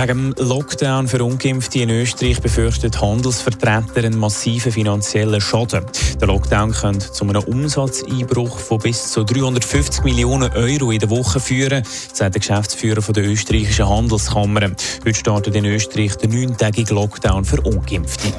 Wegen dem Lockdown für Ungeimpfte in Österreich befürchten Handelsvertreter einen massiven finanziellen Schaden. Der Lockdown könnte zu einem Umsatzeinbruch von bis zu 350 Millionen Euro in der Woche führen, sagt der Geschäftsführer der österreichischen Handelskammer. Heute startet in Österreich der neuntägige Lockdown für Ungeimpfte.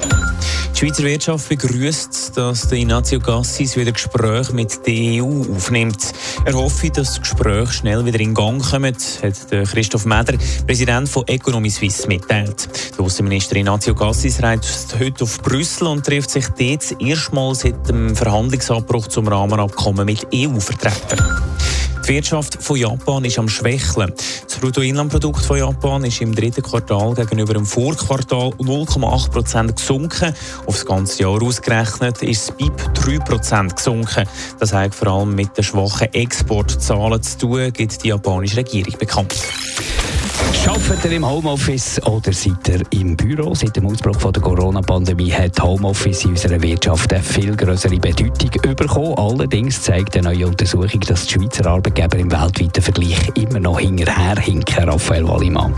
Die Schweizer Wirtschaft begrüßt, dass der Ignazio Gassis wieder Gespräche mit der EU aufnimmt. Er hoffe, dass die Gespräche schnell wieder in Gang kommen, hat Christoph Meder, Präsident von Economy Suisse, mitteilt. Der Außenminister Ignazio Gassis reist heute auf Brüssel und trifft sich dort erstmals seit dem Verhandlungsabbruch zum Rahmenabkommen mit EU-Vertretern. Die Wirtschaft von Japan ist am Schwächeln. Das Bruttoinlandprodukt von Japan ist im dritten Quartal gegenüber dem Vorquartal 0,8 Prozent gesunken. Auf das ganze Jahr ausgerechnet ist das BIP 3 Prozent gesunken. Das hat vor allem mit den schwachen Exportzahlen zu tun, gibt die japanische Regierung bekannt. Arbeitet ihr im Homeoffice oder seid ihr im Büro? Seit dem Ausbruch der Corona-Pandemie hat Homeoffice in unserer Wirtschaft eine viel größere Bedeutung bekommen. Allerdings zeigt eine neue Untersuchung, dass die Schweizer Arbeitgeber im weltweiten Vergleich immer noch hinterherhinken. Raphael Wallimann.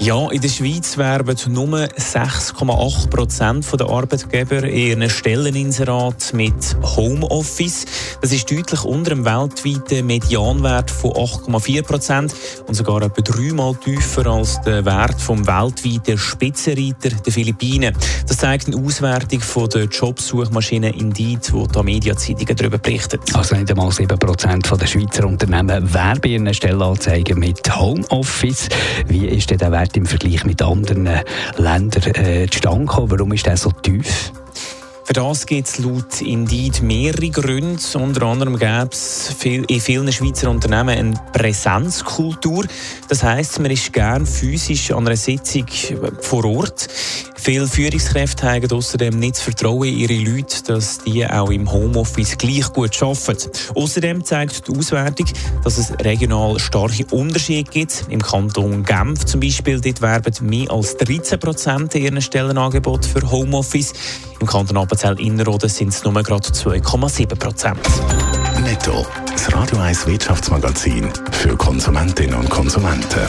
Ja, in der Schweiz werben nur 6,8 Prozent der Arbeitgeber ihren Stelleninserat mit Homeoffice. Das ist deutlich unter dem weltweiten Medianwert von 8,4 Prozent und sogar etwa dreimal tiefer als der Wert vom weltweiten Spitzenreiter der Philippinen. Das zeigt eine Auswertung von der Jobsuchmaschine Indeed, wo die Mediazeitungen darüber berichtet. Also nicht einmal 7 Prozent der Schweizer Unternehmen werben ihren Stellenanzeigen mit Homeoffice. Wie ist denn der Wert Wert im Vergleich mit anderen Ländern äh, zustande gekommen? Warum ist der so tief? Für das gibt es laut Indeed mehrere Gründe. Unter anderem gäbe es viel, in vielen Schweizer Unternehmen eine Präsenzkultur. Das heisst, man ist gern physisch an einer Sitzung vor Ort. Viele Führungskräfte haben außerdem nicht das Vertrauen in ihre Leute, dass die auch im Homeoffice gleich gut arbeiten. Außerdem zeigt die Auswertung, dass es regional starke Unterschiede gibt. Im Kanton Genf zum Beispiel dort werben mehr als 13 Prozent ihrer Stellenangebot für Homeoffice. Im Kanton Appenzell Innerrhoden sind es nur gerade 2,7 Prozent. Netto, das Radio 1 Wirtschaftsmagazin für Konsumentinnen und Konsumenten.